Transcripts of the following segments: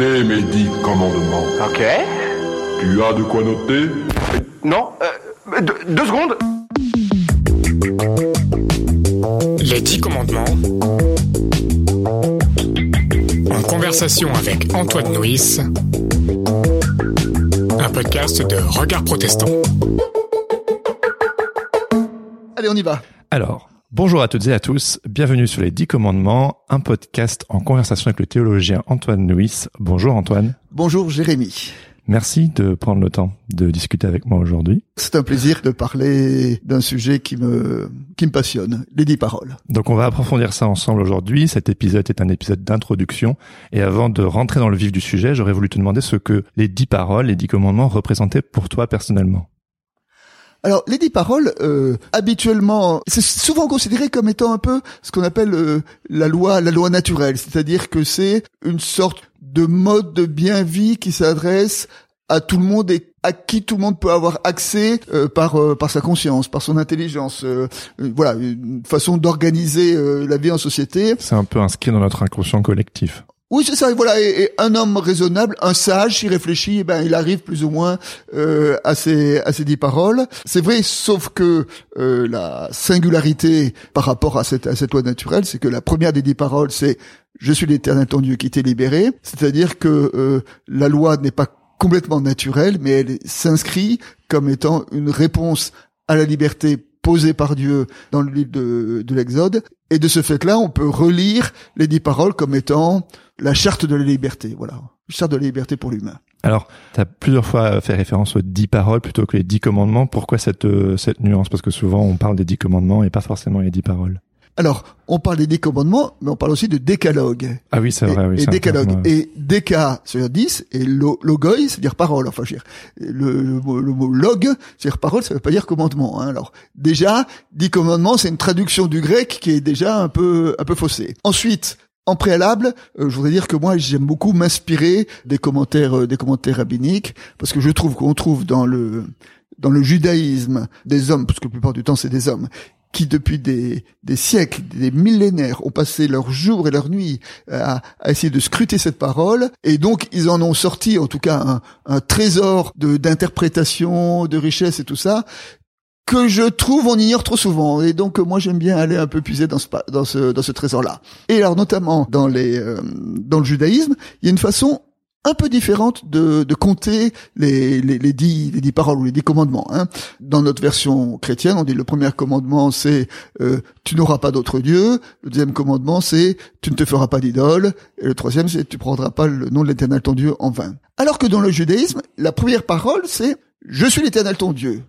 Mes dix commandements. Ok. Tu as de quoi noter? Non, euh, deux, deux secondes. Les dix commandements. En conversation avec Antoine Nuis. Un podcast de Regard Protestant. Allez, on y va. Alors, bonjour à toutes et à tous, bienvenue sur les 10 commandements, un podcast en conversation avec le théologien Antoine Nuis. Bonjour Antoine. Bonjour Jérémy. Merci de prendre le temps de discuter avec moi aujourd'hui. C'est un plaisir de parler d'un sujet qui me qui me passionne, les dix paroles. Donc on va approfondir ça ensemble aujourd'hui. Cet épisode est un épisode d'introduction. Et avant de rentrer dans le vif du sujet, j'aurais voulu te demander ce que les dix paroles, les dix commandements représentaient pour toi personnellement. Alors, les dix paroles, euh, habituellement, c'est souvent considéré comme étant un peu ce qu'on appelle euh, la loi, la loi naturelle, c'est-à-dire que c'est une sorte de mode de bien-vie qui s'adresse à tout le monde et à qui tout le monde peut avoir accès euh, par euh, par sa conscience, par son intelligence. euh, euh, voilà, une façon d'organiser euh, la vie en société. C'est un peu inscrit dans notre inconscient collectif. Oui, c'est ça. et Voilà, et, un homme raisonnable, un sage, s'il réfléchit, eh ben il arrive plus ou moins euh, à ces à ces dix paroles. C'est vrai, sauf que euh, la singularité par rapport à cette à cette loi naturelle, c'est que la première des dix paroles, c'est je suis l'Éternel ton Dieu qui t'est libéré. C'est-à-dire que euh, la loi n'est pas complètement naturelle, mais elle s'inscrit comme étant une réponse à la liberté posée par Dieu dans le livre de, de l'Exode. Et de ce fait-là, on peut relire les dix paroles comme étant la charte de la liberté. Voilà, charte de la liberté pour l'humain. Alors, tu as plusieurs fois fait référence aux dix paroles plutôt que les dix commandements. Pourquoi cette, euh, cette nuance? Parce que souvent on parle des dix commandements et pas forcément les dix paroles. Alors, on parle des dix commandements, mais on parle aussi de décalogue. Ah oui, c'est vrai. Oui, et décalogue. Et déca, c'est-à-dire 10, et lo- logoi, c'est-à-dire parole. Enfin, je veux dire, le, le, mot, le mot log, c'est-à-dire parole, ça veut pas dire commandement. Hein. Alors, déjà, dix commandements, c'est une traduction du grec qui est déjà un peu, un peu faussée. Ensuite, en préalable, euh, je voudrais dire que moi j'aime beaucoup m'inspirer des commentaires euh, des commentaires rabbiniques parce que je trouve qu'on trouve dans le dans le judaïsme des hommes parce que la plupart du temps c'est des hommes qui depuis des, des siècles, des millénaires ont passé leurs jours et leurs nuits à, à essayer de scruter cette parole. Et donc ils en ont sorti en tout cas un, un trésor de d'interprétation, de richesse et tout ça que je trouve on ignore trop souvent. Et donc moi j'aime bien aller un peu puiser dans ce dans ce dans ce trésor là et alors notamment dans les euh, dans le judaïsme il y a une façon un peu différente de, de compter les, les, les dix les dix paroles ou les dix commandements hein. dans notre version chrétienne on dit le premier commandement c'est euh, tu n'auras pas d'autre dieu le deuxième commandement c'est tu ne te feras pas d'idole et le troisième c'est tu prendras pas le nom de l'éternel ton dieu en vain alors que dans le judaïsme la première parole c'est je suis l'éternel ton dieu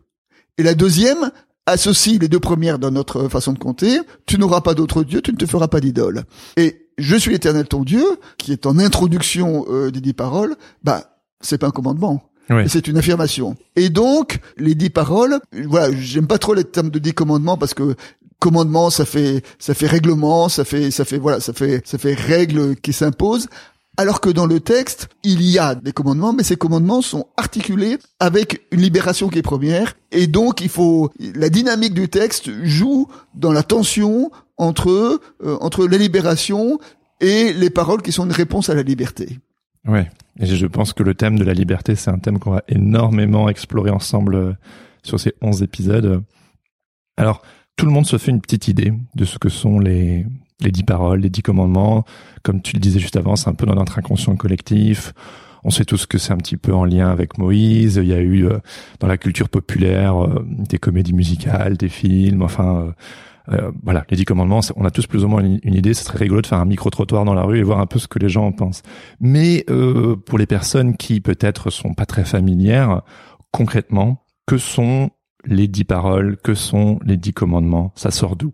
et la deuxième associe les deux premières dans notre façon de compter. Tu n'auras pas d'autre Dieu, tu ne te feras pas d'idole. Et je suis l'éternel ton Dieu, qui est en introduction euh, des dix paroles, bah, c'est pas un commandement. Oui. C'est une affirmation. Et donc, les dix paroles, voilà, j'aime pas trop les termes de dix commandements parce que commandement, ça fait, ça fait règlement, ça fait, ça fait, voilà, ça fait, ça fait règle qui s'impose. Alors que dans le texte, il y a des commandements, mais ces commandements sont articulés avec une libération qui est première. Et donc, il faut, la dynamique du texte joue dans la tension entre, euh, entre la libération et les paroles qui sont une réponse à la liberté. Ouais. Et je pense que le thème de la liberté, c'est un thème qu'on va énormément explorer ensemble euh, sur ces 11 épisodes. Alors, tout le monde se fait une petite idée de ce que sont les, les dix paroles, les dix commandements. Comme tu le disais juste avant, c'est un peu dans notre inconscient collectif. On sait tous que c'est un petit peu en lien avec Moïse. Il y a eu euh, dans la culture populaire euh, des comédies musicales, des films, enfin... euh, euh, voilà, les dix commandements, c'est- on a tous plus ou moins une, idée. Ce serait rigolo de faire un micro-trottoir dans la rue et voir un peu ce que les gens en pensent. Mais euh, pour les personnes qui peut-être sont pas très familières, concrètement, que sont les dix paroles Que sont les dix commandements? Ça sort d'où?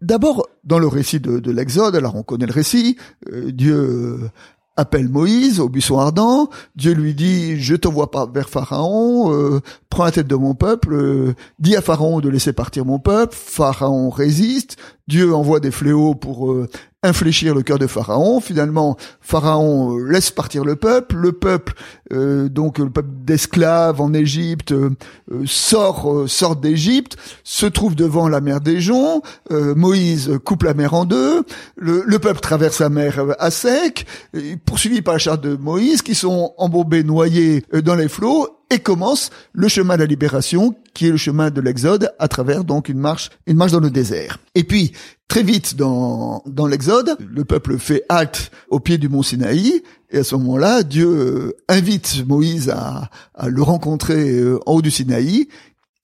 D'abord, dans le récit de, de l'Exode, alors on connaît le récit, euh, Dieu euh, appelle Moïse au buisson ardent, Dieu lui dit, je t'envoie pas vers Pharaon, euh, prends la tête de mon peuple, dis à Pharaon de laisser partir mon peuple, Pharaon résiste, Dieu envoie des fléaux pour infléchir le cœur de Pharaon. Finalement, Pharaon euh, laisse partir le peuple. Le peuple, euh, donc le peuple d'esclaves en Égypte, euh, sort sort d'Égypte, se trouve devant la mer des Joncs. Moïse coupe la mer en deux. Le, le peuple traverse la mer à sec, poursuivi par la charte de Moïse, qui sont embourbés, noyés dans les flots et commence le chemin de la libération, qui est le chemin de l'exode, à travers donc une marche, une marche dans le désert. Et puis, très vite dans, dans l'exode, le peuple fait halte au pied du mont Sinaï, et à ce moment-là, Dieu euh, invite Moïse à, le rencontrer euh, en haut du Sinaï,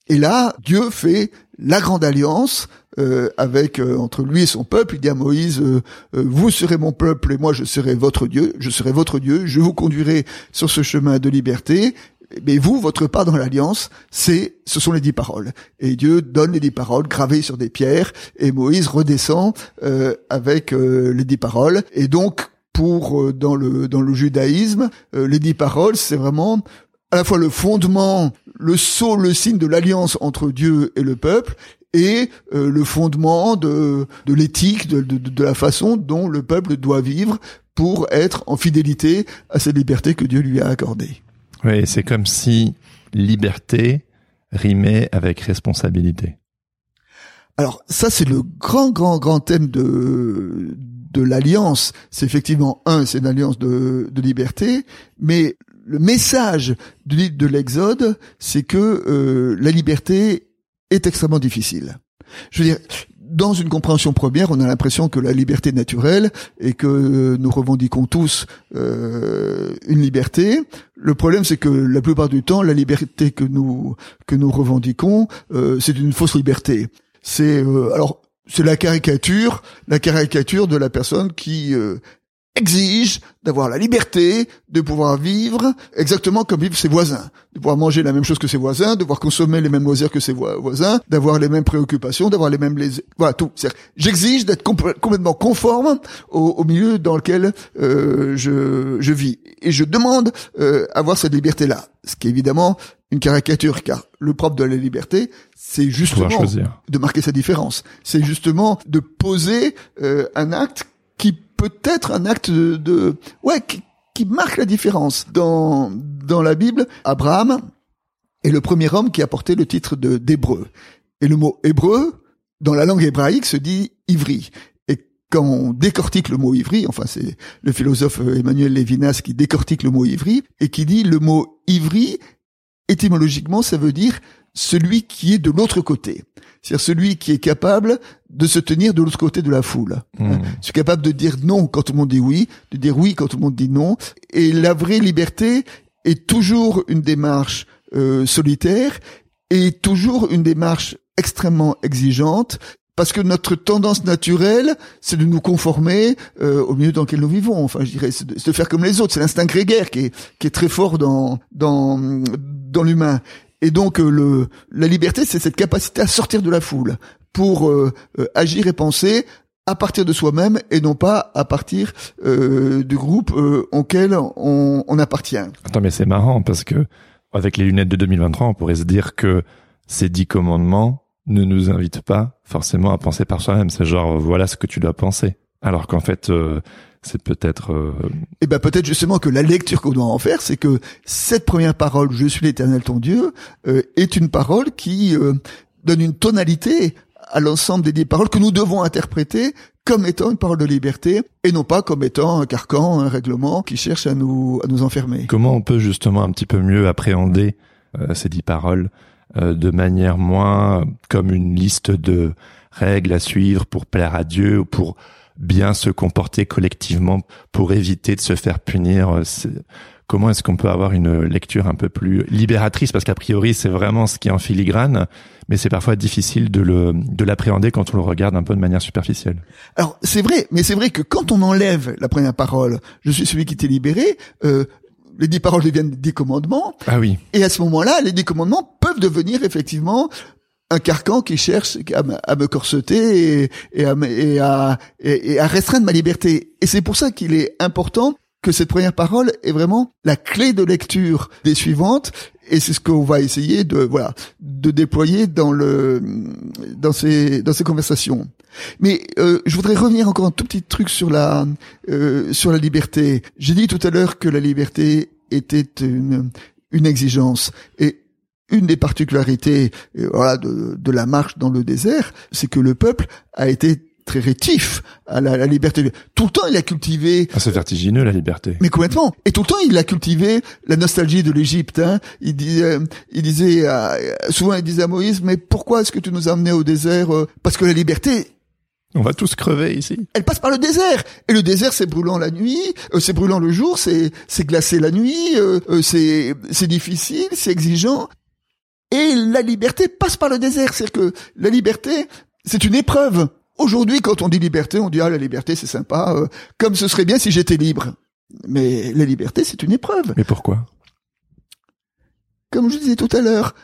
et là, Dieu fait la grande alliance euh, avec entre lui et son peuple. Il dit à Moïse Vous serez mon peuple et moi je serai votre Dieu. Je serai votre Dieu. Je vous conduirai sur ce chemin de liberté mais vous, votre part dans l'alliance, c'est, ce sont les dix paroles. Et Dieu donne les dix paroles gravées sur des pierres, et Moïse redescend euh, avec euh, les dix paroles. Et donc, pour euh, dans le dans le judaïsme, les dix paroles, c'est vraiment à la fois le fondement, le sceau, le signe de l'alliance entre Dieu et le peuple, et le fondement de de l'éthique, de, de, de la façon dont le peuple doit vivre pour être en fidélité à cette liberté que Dieu lui a accordée. Oui, c'est comme si liberté rimait avec responsabilité. Alors ça, c'est le grand, grand, grand thème de de l'alliance. C'est effectivement un, c'est une alliance de, de liberté, mais le message du livre de l'Exode, c'est que euh, la liberté est extrêmement difficile. Je veux dire, dans une compréhension première, on a l'impression que la liberté est naturelle et que nous revendiquons tous euh, une liberté. Le problème, c'est que la plupart du temps, la liberté que nous que nous revendiquons, euh, c'est une fausse liberté. C'est euh, alors c'est la caricature, la caricature de la personne qui exige d'avoir la liberté de pouvoir vivre exactement comme vivent ses voisins, de pouvoir manger la même chose que ses voisins, de pouvoir consommer les mêmes loisirs que ses voisins, d'avoir les mêmes préoccupations, d'avoir les mêmes les voilà tout. J'exige d'être complètement conforme au, milieu dans lequel euh, je, je vis. Et je demande euh, avoir cette liberté là, ce qui est évidemment une caricature car le propre de la liberté c'est justement de marquer sa différence, c'est justement de poser euh, un acte qui peut être un acte de, ouais, qui, marque la différence. Dans, dans la Bible, Abraham est le premier homme qui a porté le titre de d'hébreu. Et le mot hébreu, dans la langue hébraïque, se dit ivri. Et quand on décortique le mot ivri, enfin c'est le philosophe Emmanuel Lévinas qui décortique le mot ivri, et qui dit le mot ivri, étymologiquement, ça veut dire celui qui est de l'autre côté. C'est-à-dire celui qui est capable de se tenir de l'autre côté de la foule. Mmh. Hein. capable de dire non quand tout le monde dit oui, de dire oui quand tout le monde dit non. Et la vraie liberté est toujours une démarche euh, solitaire et toujours une démarche extrêmement exigeante parce que notre tendance naturelle, c'est de nous conformer euh, au milieu dans lequel nous vivons. Enfin, je dirais, c'est de, faire comme les autres. C'est l'instinct grégaire qui est, qui est très fort dans dans dans l'humain. Et donc euh, le, la liberté, c'est cette capacité à sortir de la foule pour euh, euh, agir et penser à partir de soi-même et non pas à partir du groupe auquel on, on, appartient. Attends, mais c'est marrant parce que avec les lunettes de 2023, on pourrait se dire que ces dix commandements ne nous invitent pas forcément à penser par soi-même. C'est genre voilà ce que tu dois penser. Alors qu'en fait, c'est peut-être. Euh... Eh ben peut-être justement que la lecture qu'on doit en faire, c'est que cette première parole, "Je suis l'Éternel ton Dieu", euh, est une parole qui euh, donne une tonalité à l'ensemble des dix paroles que nous devons interpréter comme étant une parole de liberté et non pas comme étant un carcan, un règlement qui cherche à nous à nous enfermer. Comment on peut justement un petit peu mieux appréhender euh, ces dix paroles de manière moins comme une liste de règles à suivre pour plaire à Dieu ou pour bien se comporter collectivement pour éviter de se faire punir. Euh, comment est-ce qu'on peut avoir une lecture un peu plus libératrice? Parce qu'a priori, c'est vraiment ce qui est en filigrane, mais c'est parfois difficile de le de l'appréhender quand on le regarde un peu de manière superficielle. Alors c'est vrai, mais c'est vrai que quand on enlève la première parole, je suis celui qui t'est libéré. Euh, les dix paroles deviennent des commandements. Ah oui. Et à ce moment-là, les dix commandements peuvent devenir effectivement un carcan qui cherche à me, corseter et, et, à, et, à, et, à restreindre ma liberté. Et c'est pour ça qu'il est important que cette première parole est vraiment la clé de lecture des suivantes et c'est ce qu'on va essayer de voilà de déployer dans le dans ces dans ces conversations. Mais euh, je voudrais revenir encore un tout petit truc sur la euh, sur la liberté. J'ai dit tout à l'heure que la liberté était une une exigence et une des particularités euh, voilà, de, de la marche dans le désert, c'est que le peuple a été très rétif à la, liberté. Tout le temps, il a cultivé. Ah, c'est vertigineux la liberté. Mais complètement. Et tout le temps, il a cultivé la nostalgie de l'Égypte. Hein. Il disait, il disait souvent, il disait à Moïse, mais pourquoi est-ce que tu nous as amenés au désert euh, Parce que la liberté. On va tous crever ici. Elle passe par le désert. Et le désert, c'est brûlant la nuit, euh, c'est brûlant le jour, c'est c'est glacé la nuit, euh, c'est c'est difficile, c'est exigeant. Et la liberté passe par le désert. C'est-à-dire que la liberté, c'est une épreuve. Aujourd'hui, quand on dit liberté, on dit ah la liberté c'est sympa, euh, comme ce serait bien si j'étais libre. Mais la liberté c'est une épreuve. Mais pourquoi? Comme je disais tout à l'heure,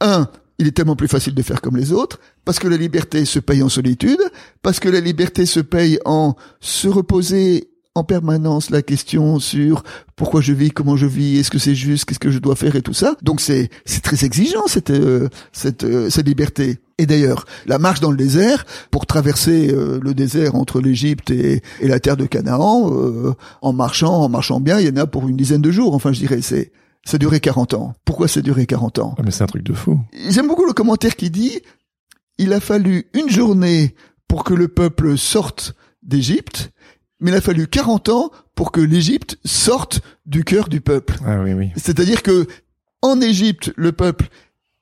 un, il est tellement plus facile de faire comme les autres, parce que la liberté se paye en solitude, parce que la liberté se paye en se reposer en permanence la question sur pourquoi je vis, comment je vis, est-ce que c'est juste, qu'est-ce que je dois faire et tout ça. Donc c'est c'est très exigeant cette euh, cette euh, cette liberté. Et d'ailleurs, la marche dans le désert pour traverser euh, le désert entre l'Égypte et, et, la terre de Canaan, en marchant, en marchant bien, il y en a pour une dizaine de jours. Enfin, je dirais, c'est ça a duré 40 ans. Pourquoi ça a duré 40 ans? Ah, Mais c'est un truc de fou. J'aime beaucoup le commentaire qui dit il a fallu une journée pour que le peuple sorte d'Égypte mais il a fallu 40 ans pour que l'Égypte sorte du cœur du peuple. Ah oui, oui. C'est-à-dire que en Égypte, le peuple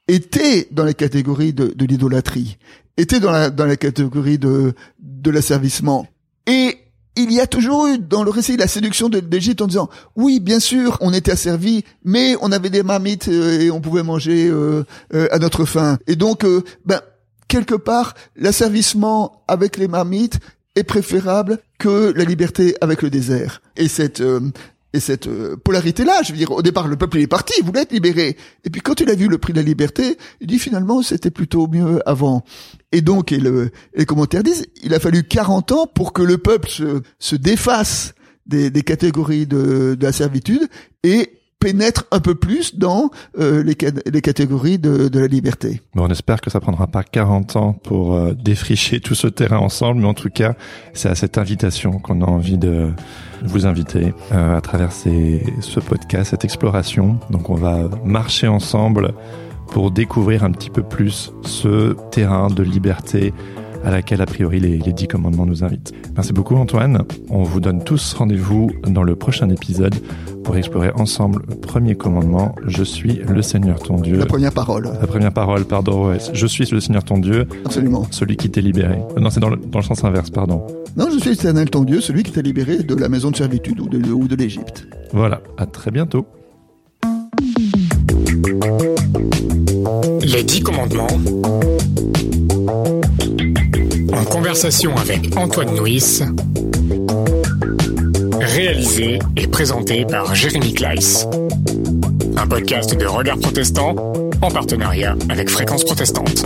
était dans la catégorie de, de l'idolâtrie, était dans la, dans la catégorie de, de l'asservissement. Et il y a toujours eu dans le récit la séduction d'Égypte en disant oui bien sûr on était asservi mais on avait des marmites euh, et on pouvait manger euh, euh, à notre faim et donc ben quelque part l'asservissement avec les marmites est préférable que la liberté avec le désert. Et cette euh, et cette euh, polarité-là, je veux dire, au départ, le peuple est parti, il voulait être libéré. Et puis quand il a vu le prix de la liberté, il dit finalement, c'était plutôt mieux avant. Et donc, et, le, les commentaires disent, il a fallu 40 ans pour que le peuple se, se défasse des, des catégories de, de la servitude et pénètre un peu plus dans euh, les, les, catégories de, de, la liberté. Bon, on espère que ça prendra pas 40 ans pour euh, défricher tout ce terrain ensemble, mais en tout cas, c'est à cette invitation qu'on a envie de vous inviter euh, à travers ce podcast, cette exploration. Donc, on va marcher ensemble pour découvrir un petit peu plus ce terrain de liberté à laquelle a priori les, les 10 commandements nous invitent. Merci beaucoup Antoine. On vous donne tous rendez-vous dans le prochain épisode pour explorer ensemble le premier commandement. Je suis le Seigneur ton Dieu. La première parole. La première parole, pardon. Je suis le Seigneur ton Dieu. Absolument. Celui qui t'est libéré. Euh, non, c'est dans le, dans le sens inverse, pardon. Non, je suis l'éternel ton Dieu, celui qui t'a libéré de la maison de servitude ou de, ou de l'Égypte. Voilà. À très bientôt. Les dix commandements en conversation avec Antoine Nuis, réalisé et présenté par Jérémy Kleiss. Un podcast de Regard Protestant en partenariat avec Fréquence Protestante.